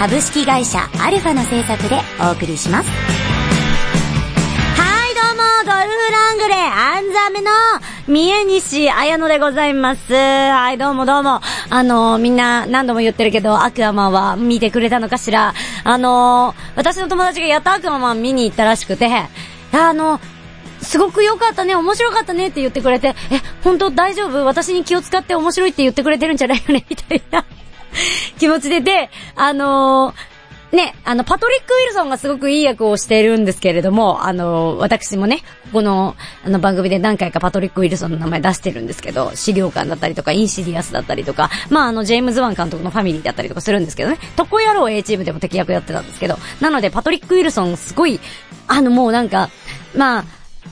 株式会社アルファの制作でお送りします。はい、どうも、ゴルフラングレー、アンザメの、三重西綾乃でございます。はい、どうもどうも。あの、みんな何度も言ってるけど、アクアマンは見てくれたのかしら。あの、私の友達がやったアクアマン見に行ったらしくて、あの、すごく良かったね、面白かったねって言ってくれて、え、本当大丈夫？私に気を使って面白いって言ってくれてるんじゃないよねみたいな 気持ちで、で、あのーね、あの、パトリック・ウィルソンがすごくいい役をしているんですけれども、あの、私もね、この、あの番組で何回かパトリック・ウィルソンの名前出してるんですけど、死霊館だったりとか、インシディアスだったりとか、まあ、あの、ジェームズ・ワン監督のファミリーだったりとかするんですけどね、特攻野郎 A チームでも敵役やってたんですけど、なので、パトリック・ウィルソンすごい、あの、もうなんか、まあ、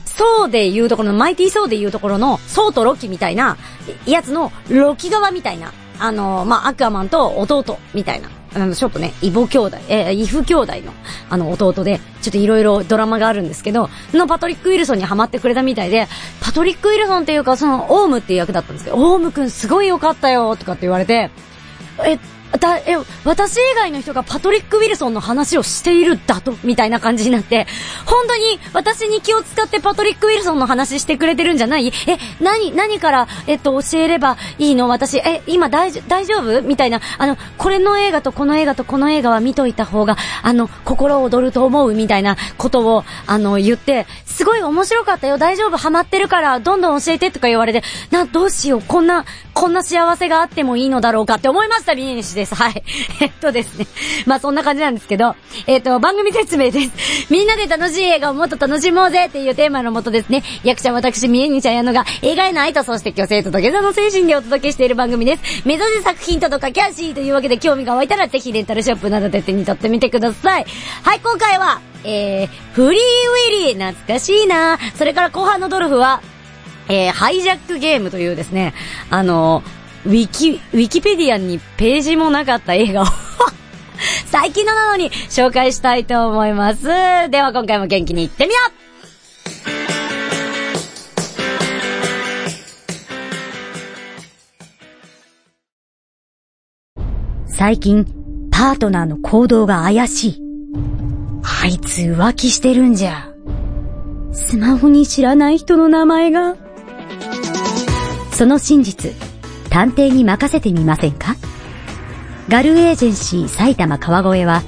ソーで言うところの、マイティーソーで言うところの、ソーとロキみたいな、やつの、ロキ側みたいな、あの、まあ、アクアマンと弟みたいな、あの、ちょっとね、イボ兄弟、えー、イフ兄弟の、あの、弟で、ちょっといろいろドラマがあるんですけど、のパトリック・ウィルソンにハマってくれたみたいで、パトリック・ウィルソンっていうか、その、オウムっていう役だったんですけど、オウムくんすごい良かったよ、とかって言われて、え、だ、え、私以外の人がパトリック・ウィルソンの話をしているだと、みたいな感じになって、本当に私に気を使ってパトリック・ウィルソンの話してくれてるんじゃない？え、何、何から、えっと、教えればいいの？私、え、今大丈、大丈夫？みたいな、あの、これの映画とこの映画とこの映画は見といた方が、あの、心躍ると思う？みたいなことを、あの、言って、すごい面白かったよ、大丈夫、ハマってるから、どんどん教えてとか言われて、な、どうしよう、こんな、こんな幸せがあってもいいのだろうかって思いました、リネニシです。はい。えっとですね。まあそんな感じなんですけど、えっと、番組説明です。みんなで楽しい映画をもっと楽しもうぜっていうテーマのもとですね、役者私、三重西彩乃が映画への愛とそして虚勢と土下座の精神でお届けしている番組です。目指せ作品ととかキャッシーというわけで興味が湧いたらぜひレンタルショップなどで手に取ってみてください。はい、今回は、えー、フリーウィリー、懐かしいなそれから後半のドルフは、えー、ハイジャックゲームというですね、あの、ウィキ、ウィキペディアにページもなかった映画を 最近のなのに紹介したいと思います。では今回も元気にいってみよう最近、パートナーの行動が怪しい。あいつ浮気してるんじゃ。スマホに知らない人の名前が。その真実、探偵に任せてみませんか？ガルエージェンシー埼玉川越は、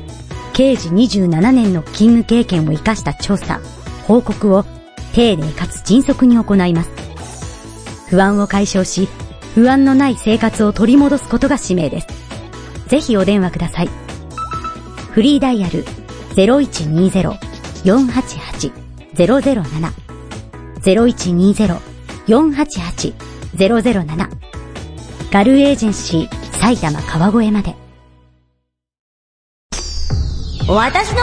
刑事27年の勤務経験を活かした調査、報告を丁寧かつ迅速に行います。不安を解消し、不安のない生活を取り戻すことが使命です。ぜひお電話ください。フリーダイヤル0120-488-007 0120-488-007ガルエージェンシー埼玉川越まで。私のレ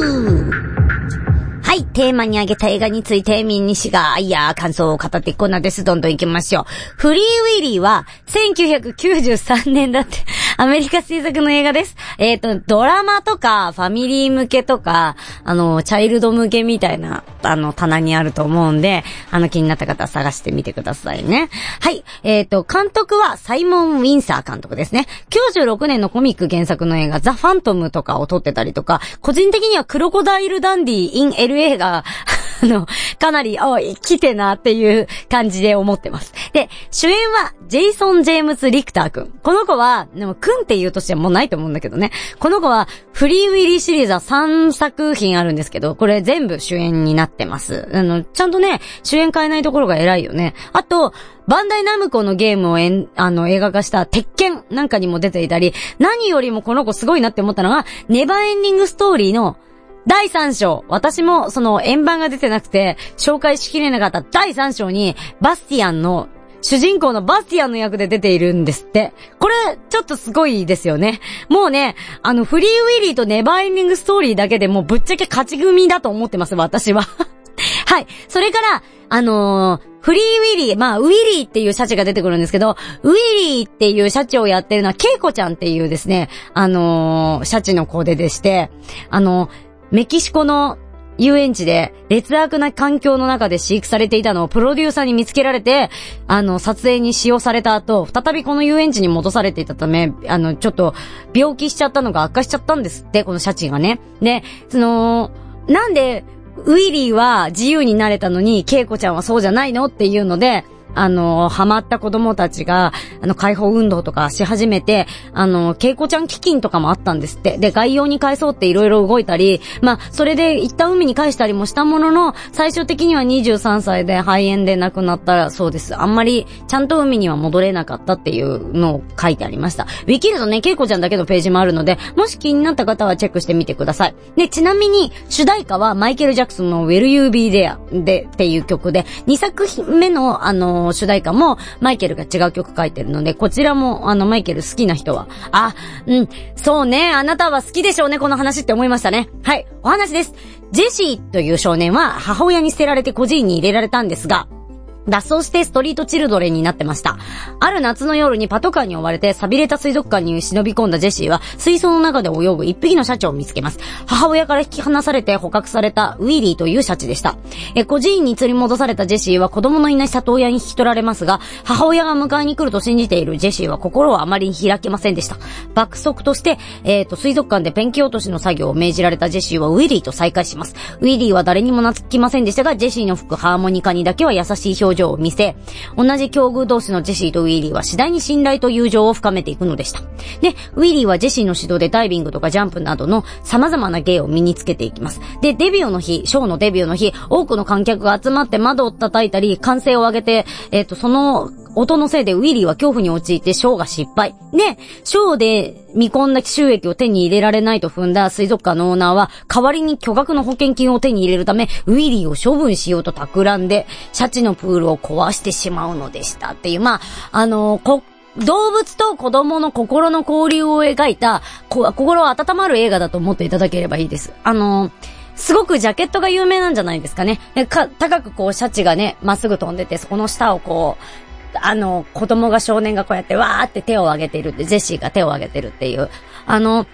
ビューはい、テーマに挙げた映画について、ミンニシが、いやー、感想を語っていくコーナーです。どんどん行きましょう。フリーウィリーは、1993年だって、アメリカ制作の映画です。えっ、ー、と、ドラマとか、ファミリー向けとか、あの、チャイルド向けみたいな、あの、棚にあると思うんで、あの、気になった方は探してみてくださいね。はい、えっ、ー、と、監督は、サイモン・ウィンサー監督ですね。96年のコミック原作の映画、ザ・ファントムとかを撮ってたりとか、個人的にはクロコダイル・ダンディ・イン・ LA が、あの、かなり、おい、来てなっていう感じで思ってます。で、主演は、ジェイソン・ジェームズ・リクター君。この子は、でも、君っていうとしてもうないと思うんだけどね。この子は、フリーウィリーシリーズは3作品あるんですけど、これ全部主演になってます。あの、ちゃんとね、主演変えないところが偉いよね。あと、バンダイナムコのゲームをえん、あの、映画化した鉄拳なんかにも出ていたり、何よりもこの子すごいなって思ったのが、ネバーエンディングストーリーの第3章。私もその円盤が出てなくて、紹介しきれなかった第3章に、バスティアンの、主人公のバスティアンの役で出ているんですって。これ、ちょっとすごいですよね。もうね、あの、フリーウィリーとネバーエンディングストーリーだけでもうぶっちゃけ勝ち組だと思ってます、私は。はい。それから、あのー、フリーウィリー、まあ、ウィリーっていうシャチが出てくるんですけど、ウィリーっていうシャチをやってるのは、ケイコちゃんっていうですね、あのー、シャチの子ででして、あのー、メキシコの、遊園地で劣悪な環境の中で飼育されていたのをプロデューサーに見つけられて、あの、撮影に使用された後、再びこの遊園地に戻されていたため、あの、ちょっと、病気しちゃったのが悪化しちゃったんですって、このシャチがね。で、その、なんで、ウィリーは自由になれたのに、ケイコちゃんはそうじゃないのっていうので、あの、ハマった子供たちが、あの、解放運動とかし始めて、あの、ケイコちゃん基金とかもあったんですって。で、概要に返そうって色々動いたり、まあ、それで一旦海に返したりもしたものの、最終的には23歳で肺炎で亡くなったそうです。あんまり、ちゃんと海には戻れなかったっていうのを書いてありました。ウィキルドね、ケイコちゃんだけのページもあるので、もし気になった方はチェックしてみてください。で、ちなみに、主題歌はマイケル・ジャクソンの Will You Be There でっていう曲で、2作目の、あの主題歌も、マイケルが違う曲書いてるので、こちらも、あの、マイケル好きな人は、あ、うん、そうね、あなたは好きでしょうね、この話って思いましたね。はい、お話です。ジェシーという少年は、母親に捨てられて孤児院に入れられたんですが、脱走してストリートチルドレンになってました。ある夏の夜にパトカーに追われて錆びれた水族館に忍び込んだジェシーは水槽の中で泳ぐ一匹のシャチを見つけます。母親から引き離されて捕獲されたウィリーというシャチでした。え、孤児院に釣り戻されたジェシーは子供のいない里親に引き取られますが、母親が迎えに来ると信じているジェシーは心をあまりに開けませんでした。爆速として、えっ、ー、と、水族館でペンキ落としの作業を命じられたジェシーはウィリーと再会します。ウィリーは誰にも懐きませんでしたが、ジェシーの吹くハーモニカにだけは優しい表情を見せ、同じ境遇同士のジェシーとウィリーは次第に信頼と友情を深めていくのでした。で、ウィリーはジェシーの指導でダイビングとかジャンプなどの様々な芸を身につけていきます。で、デビューの日、ショーのデビューの日、多くの観客が集まって窓を叩いたり、歓声を上げて、えっ、ー、と、その音のせいでウィリーは恐怖に陥ってショーが失敗。で、ショーで見込んだ収益を手に入れられないと踏んだ水族館のオーナーは、代わりに巨額の保険金を手に入れるため、ウィリーを処分しようと企んで、シャチのプールを壊してしまうのでしたっていう、まあ、あのこ、動物と子供の心の交流を描いた、心温まる映画だと思っていただければいいです。あのすごくジャケットが有名なんじゃないですかね。か、高くこうシャチがね、まっすぐ飛んでて、そこの下をこう、あの、子供が少年がこうやってわーって手を挙げているって、ジェシーが手を挙げてるっていう、あの、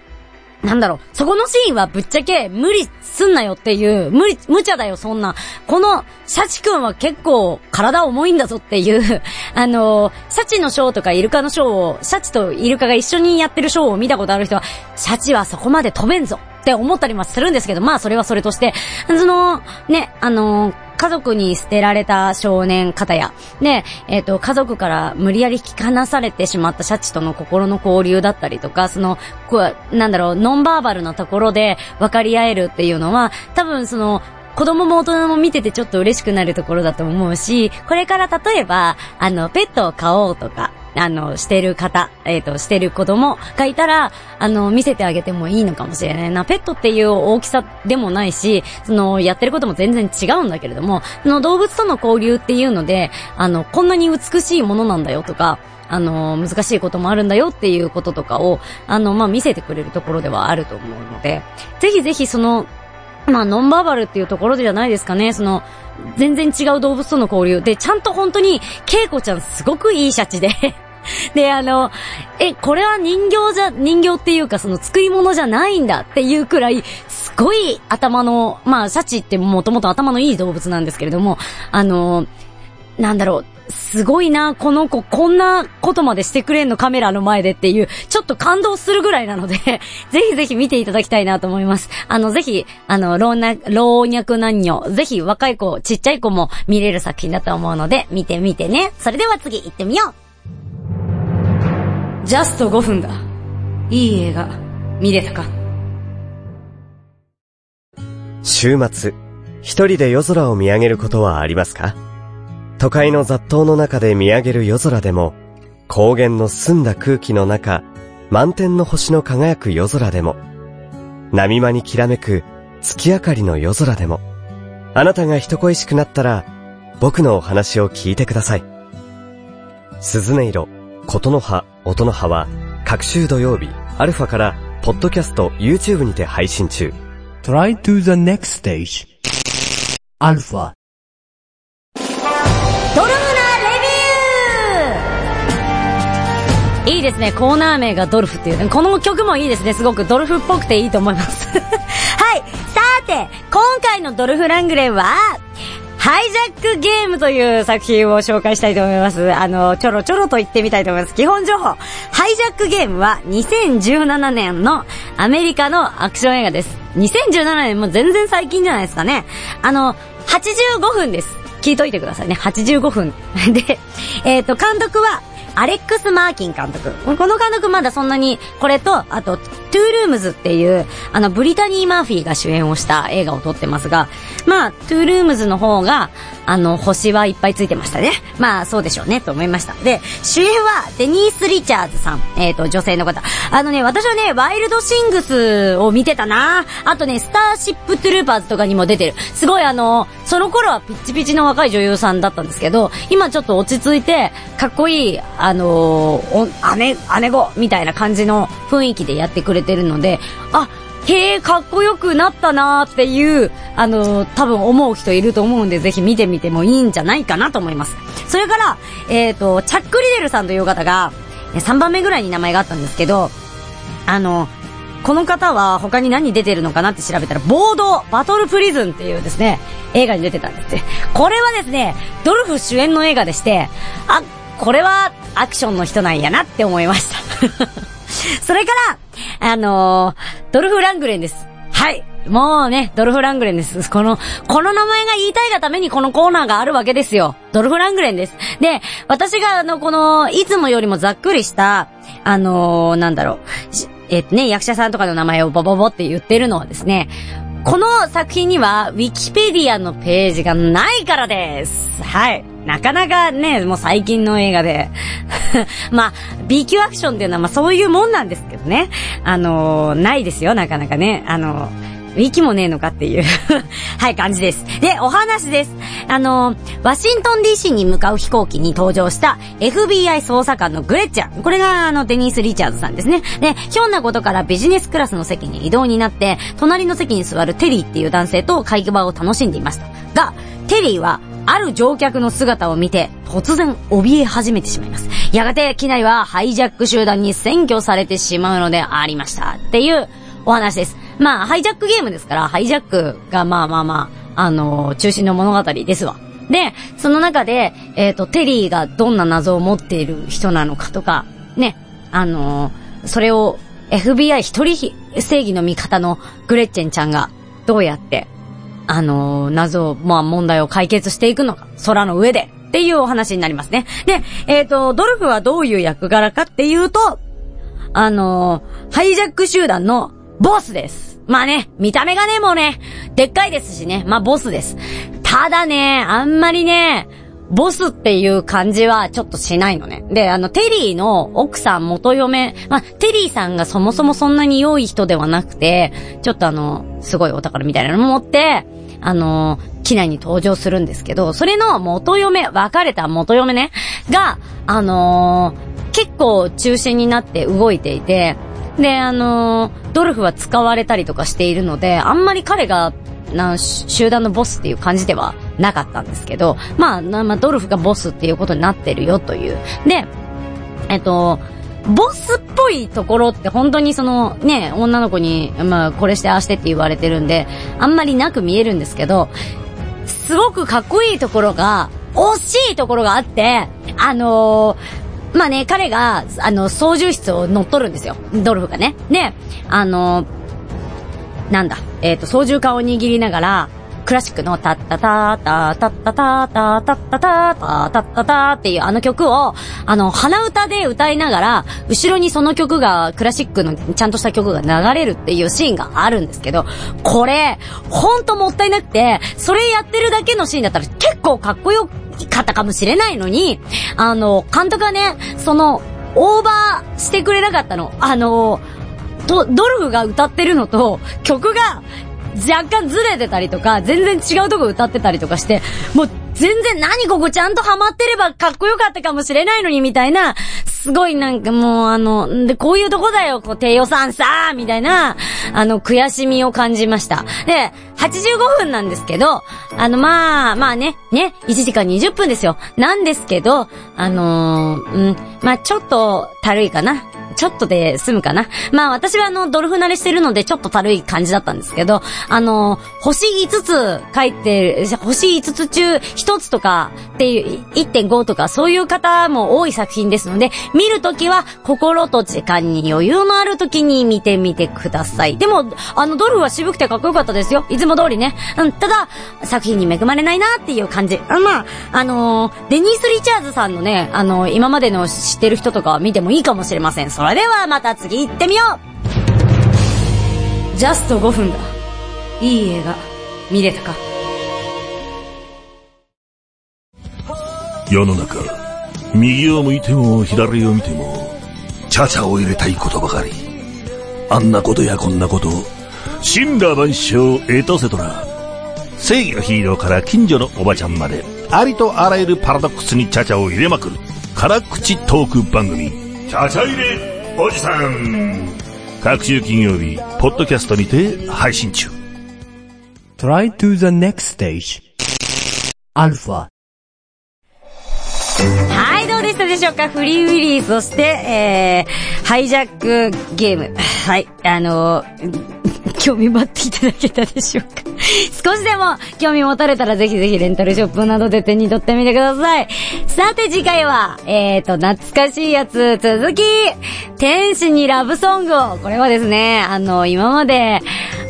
なんだろう、そこのシーンはぶっちゃけ無理すんなよっていう、無理、無茶だよそんな。この、シャチ君は結構体重いんだぞっていう、あの、シャチのショーとかイルカのショーを、シャチとイルカが一緒にやってるショーを見たことある人は、シャチはそこまで飛べんぞって思ったりもするんですけど、まあそれはそれとして、その、ね、あの家族に捨てられた少年方や、ね、えっ、ー、と、家族から無理やり引き離されてしまったシャチとの心の交流だったりとか、その、こう、なんだろう、ノンバーバルなところで分かり合えるっていうのは、多分その、子供も大人も見ててちょっと嬉しくなるところだと思うし、これから例えば、あの、ペットを飼おうとか、あの、してる方、えっ、ー、と、してる子供がいたら、あの、見せてあげてもいいのかもしれないな。ペットっていう大きさでもないし、その、やってることも全然違うんだけれども、その動物との交流っていうので、あの、こんなに美しいものなんだよとか、あの、難しいこともあるんだよっていうこととかを、あの、まあ、見せてくれるところではあると思うので、ぜひぜひその、まあ、ノンバーバルっていうところじゃないですかね。その、全然違う動物との交流。で、ちゃんと本当に、ケイコちゃんすごくいいシャチで で、あの、え、これは人形じゃ、人形っていうかその作り物じゃないんだっていうくらい、すごい頭の、まあ、シャチってもともと頭のいい動物なんですけれども、あの、なんだろう、すごいな、この子、こんなことまでしてくれんのカメラの前でっていう、ちょっと感動するぐらいなので ぜひぜひ見ていただきたいなと思います。あの、ぜひ、あの、老若、老若男女、ぜひ若い子、ちっちゃい子も見れる作品だと思うので、見てみてね。それでは次行ってみようジャスト5分だ。いい映画、見れたか週末、一人で夜空を見上げることはありますか？都会の雑踏の中で見上げる夜空でも、高原の澄んだ空気の中、満天の星の輝く夜空でも、波間にきらめく月明かりの夜空でも、あなたが人恋しくなったら、僕のお話を聞いてください。鈴音色、琴の葉、音の葉は、各週土曜日、アルファから、ポッドキャスト、YouTube にて配信中。Try to the next stage. アルファ。ですね。コーナー名がドルフっていう、この曲もいいですね。すごくドルフっぽくていいと思います。はい。さて、今回のドルフ・ラングレンは、ハイジャックゲームという作品を紹介したいと思います。あの、ちょろちょろと言ってみたいと思います。基本情報。ハイジャックゲームは2017年のアメリカのアクション映画です。2017年も全然最近じゃないですかね。あの、85分です。聞いといてくださいね。85分。で、えっ、と、監督は、アレックス・マーキン監督。この監督まだそんなに、これと、あと、トゥールームズっていう、あの、ブリタニー・マーフィーが主演をした映画を撮ってますが、まあ、トゥールームズの方が、あの、星はいっぱいついてましたね。まあ、そうでしょうね、と思いました。で、主演は、デニース・リチャーズさん。えっ、と、女性の方。あのね、私はね、ワイルド・シングスを見てたなあとね、スターシップ・トゥルーパーズとかにも出てる。すごいあの、その頃はピッチピチの若い女優さんだったんですけど、今ちょっと落ち着いて、かっこいい、あのお姉、姉子みたいな感じの雰囲気でやってくれてるので、あ、へえ、かっこよくなったなーっていう、あの多分思う人いると思うんで、ぜひ見てみてもいいんじゃないかなと思います。それから、えっ、と、チャック・リデルさんという方が、3番目ぐらいに名前があったんですけど、あの、この方は他に何出てるのかなって調べたら、ボード、バトルプリズンっていうですね、映画に出てたんですね。これはですね、ドルフ主演の映画でして、あ、これはアクションの人なんやなって思いました。それから、あのードルフ・ラングレンです。はい。もうね、ドルフ・ラングレンです。この、この名前が言いたいがためにこのコーナーがあるわけですよ。ドルフ・ラングレンです。で、私があの、この、いつもよりもざっくりした、あのーなんだろう、しえっとね、役者さんとかの名前をボボボって言ってるのはですね、この作品には、ウィキペディアのページがないからです。はい。なかなかね、もう最近の映画で。まあ、B 級アクションっていうのはまあそういうもんなんですけどね。あのーないですよ、なかなかね。あのウィキもねえのかっていう はい、感じです。で、お話です。あの、ワシントン DC に向かう飛行機に登場した FBI 捜査官のグレッチャー。これがあの、デニース・リチャーズさんですね。で、ひょんなことからビジネスクラスの席に移動になって、隣の席に座るテリーっていう男性と会話を楽しんでいました。が、テリーは、ある乗客の姿を見て、突然怯え始めてしまいます。やがて機内はハイジャック集団に占拠されてしまうのでありました。っていうお話です。まあ、ハイジャックゲームですから、ハイジャックがまあまあまあ、あの中心の物語ですわ。で、その中で、えっ、と、テリーがどんな謎を持っている人なのかとか、ね、あのそれを FBI 一人正義の味方のグレッチェンちゃんがどうやってあの謎を、まあ問題を解決していくのか、空の上で、っていうお話になりますね。で、えっ、と、ドルフはどういう役柄かっていうと、あのハイジャック集団のボスです。まあね、見た目がね、もうね、でっかいですしね、まあボスです。ただね、あんまりね、ボスっていう感じはちょっとしないのね。で、あの、テリーの奥さん元嫁、まあ、テリーさんがそもそもそんなに良い人ではなくて、ちょっとあの、すごいお宝みたいなの持って、あの、機内に登場するんですけど、それの元嫁、別れた元嫁ね、が、あのー結構中心になって動いていて、で、あのードルフは使われたりとかしているので、あんまり彼が、な、集団のボスっていう感じではなかったんですけど、まあ、まあ、ドルフがボスっていうことになってるよという。で、えっと、ボスっぽいところって本当にそのね、女の子に、まあこれしてああしてって言われてるんで、あんまりなく見えるんですけど、すごくかっこいいところが、惜しいところがあって、あのーまあね、彼が、あの、操縦室を乗っ取るんですよ。ドルフがね。で、あのーなんだ、えっ、と、操縦桿を握りながら、クラシックのタッタタタタッタタタタッタタタタッタタっていうあの曲を、あの、鼻歌で歌いながら、後ろにその曲が、クラシックのちゃんとした曲が流れるっていうシーンがあるんですけど、これ、ほんともったいなくて、それやってるだけのシーンだったら結構かっこよかったかもしれないのに、あの、監督がね、その、オーバーしてくれなかったの。あの、ドルフが歌ってるのと、曲が若干ずれてたりとか、全然違うとこ歌ってたりとかして、もう全然何ここちゃんとハマってればかっこよかったかもしれないのにみたいな、すごいなんかもうあの、んで、こういうとこだよ、こう低予算さーみたいな、あの、悔しみを感じました。で、85分なんですけど、あの、まあ、まあね、ね、1時間20分ですよ。なんですけど、あのーうん、まあちょっと、たるいかな。ちょっとで済むかな。まあ私はあの、ドルフ慣れしてるのでちょっと軽い感じだったんですけど、あの、星5つ書いて、星5つ中1つとかっていう、1.5とかそういう方も多い作品ですので、見るときは心と時間に余裕のあるときに見てみてください。でも、あの、ドルフは渋くてかっこよかったですよ。いつも通りね。うん、ただ、作品に恵まれないなっていう感じ。あまあ、あのデニース・リチャーズさんのね、あの今までの知ってる人とか見てもいいかもしれません。それではまた次行ってみようジャスト5分だ。いい映画、見れたか世の中、右を向いても左を見ても、チャチャを入れたいことばかり。あんなことやこんなこと、神羅万象エトセトラ。正義のヒーローから近所のおばちゃんまで、ありとあらゆるパラドックスにチャチャを入れまくる、辛口トーク番組、チャチャ入れおじさん。各週金曜日、ポッドキャストにて配信中。Try to the next stage. Alpha. はい、どうでしたでしょうか？フリーウィリー、そして、えー、ハイジャックゲーム。はい、あのー興味持っていただけたでしょうか？少しでも興味持たれたらぜひぜひレンタルショップなどで手に取ってみてください。さて次回は、えーと、懐かしいやつ続き、天使にラブソングを、これはですね、あの、今まで、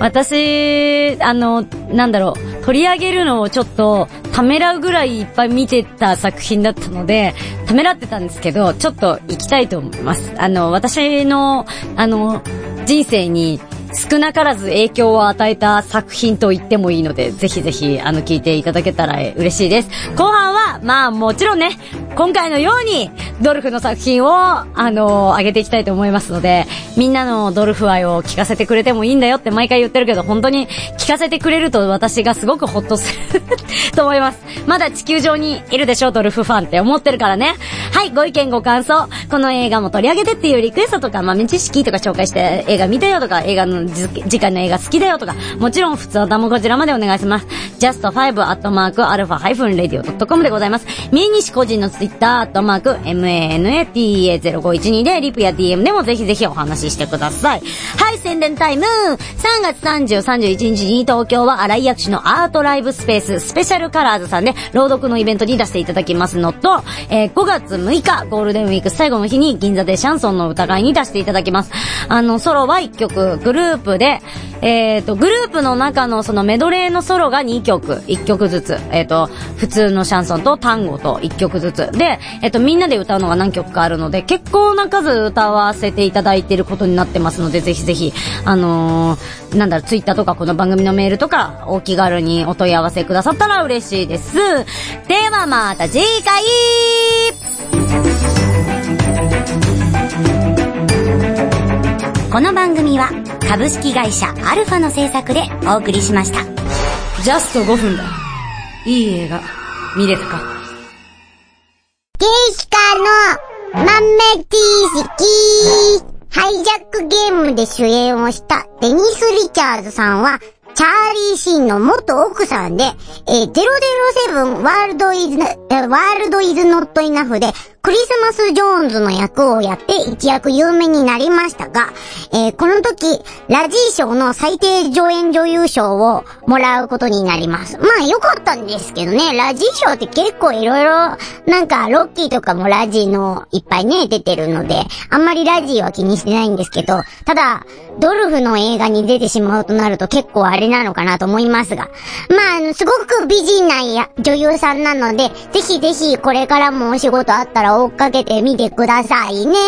私、あの、なんだろう、取り上げるのをちょっと、ためらうぐらいいっぱい見てた作品だったので、ためらってたんですけど、ちょっと行きたいと思います。あの、私の、あの、人生に少なからず影響を与えた作品と言ってもいいので、ぜひぜひ、あの、聞いていただけたら嬉しいです。後半は、まあ、もちろんね、今回のように、ドルフの作品を、あの、上げていきたいと思いますので、みんなのドルフ愛を聞かせてくれてもいいんだよって毎回言ってるけど、本当に聞かせてくれると私がすごくホッとする と思います。まだ地球上にいるでしょ、ドルフファンって思ってるからね。はい、ご意見ご感想、この映画も取り上げてっていうリクエストとか、豆知識とか紹介して映画見たよとか、映画のじ次回の映画好きだよとか、もちろん普通歌もこちらまでお願いします。just5-alpha-radio.com でございます。三重西個人のツイッター、アットマーク、manata0512 で、リプや DM でもぜひぜひお話ししてください。はい、宣伝タイム !3 月30、31日に東京は荒井薬師のアートライブスペース、スペシャルカラーズさんで、朗読のイベントに出していただきますのと、えー5月6日、ゴールデンウィーク最後の日に銀座でシャンソンの歌会に出していただきます。あの、ソロは1曲、グルーループで、えっ、と、グループの中のそのメドレーのソロが2曲、1曲ずつ。えっ、と、普通のシャンソンと単語と1曲ずつ。で、えっ、と、みんなで歌うのが何曲かあるので、結構な数歌わせていただいてることになってますので、ぜひぜひ、あのーなんだろう、ツイッターとかこの番組のメールとか、お気軽にお問い合わせくださったら嬉しいです。ではまた次回この番組は株式会社アルファの制作でお送りしました。ジャスト5分だ。いい映画、見れたかゲイシカの豆知識ハイジャックゲームで主演をしたデニス・リチャーズさんは、チャーリー・シンの元奥さんで、えー、007ワールドイズ、えワールドイズノットイナフで、クリスマス・ジョーンズの役をやって一躍有名になりましたが、えーこの時、ラジー賞の最低助演女優賞をもらうことになります。まあ良かったんですけどね、ラジー賞って結構いろいろ、なんかロッキーとかもラジーのいっぱいね、出てるので、あんまりラジーは気にしてないんですけど、ただ、ドルフの映画に出てしまうとなると結構あれなのかなと思いますが、まあ、あの、すごく美人な女優さんなので、ぜひぜひこれからもお仕事あったら追っかけてみてくださいね。は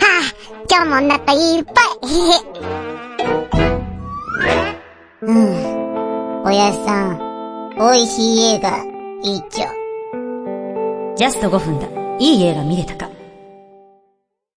あ、今日もお腹いっぱい。へへ。うん。おやさん、美味しい映画、いいっちょ。ジャスト5分だ。いい映画見れたか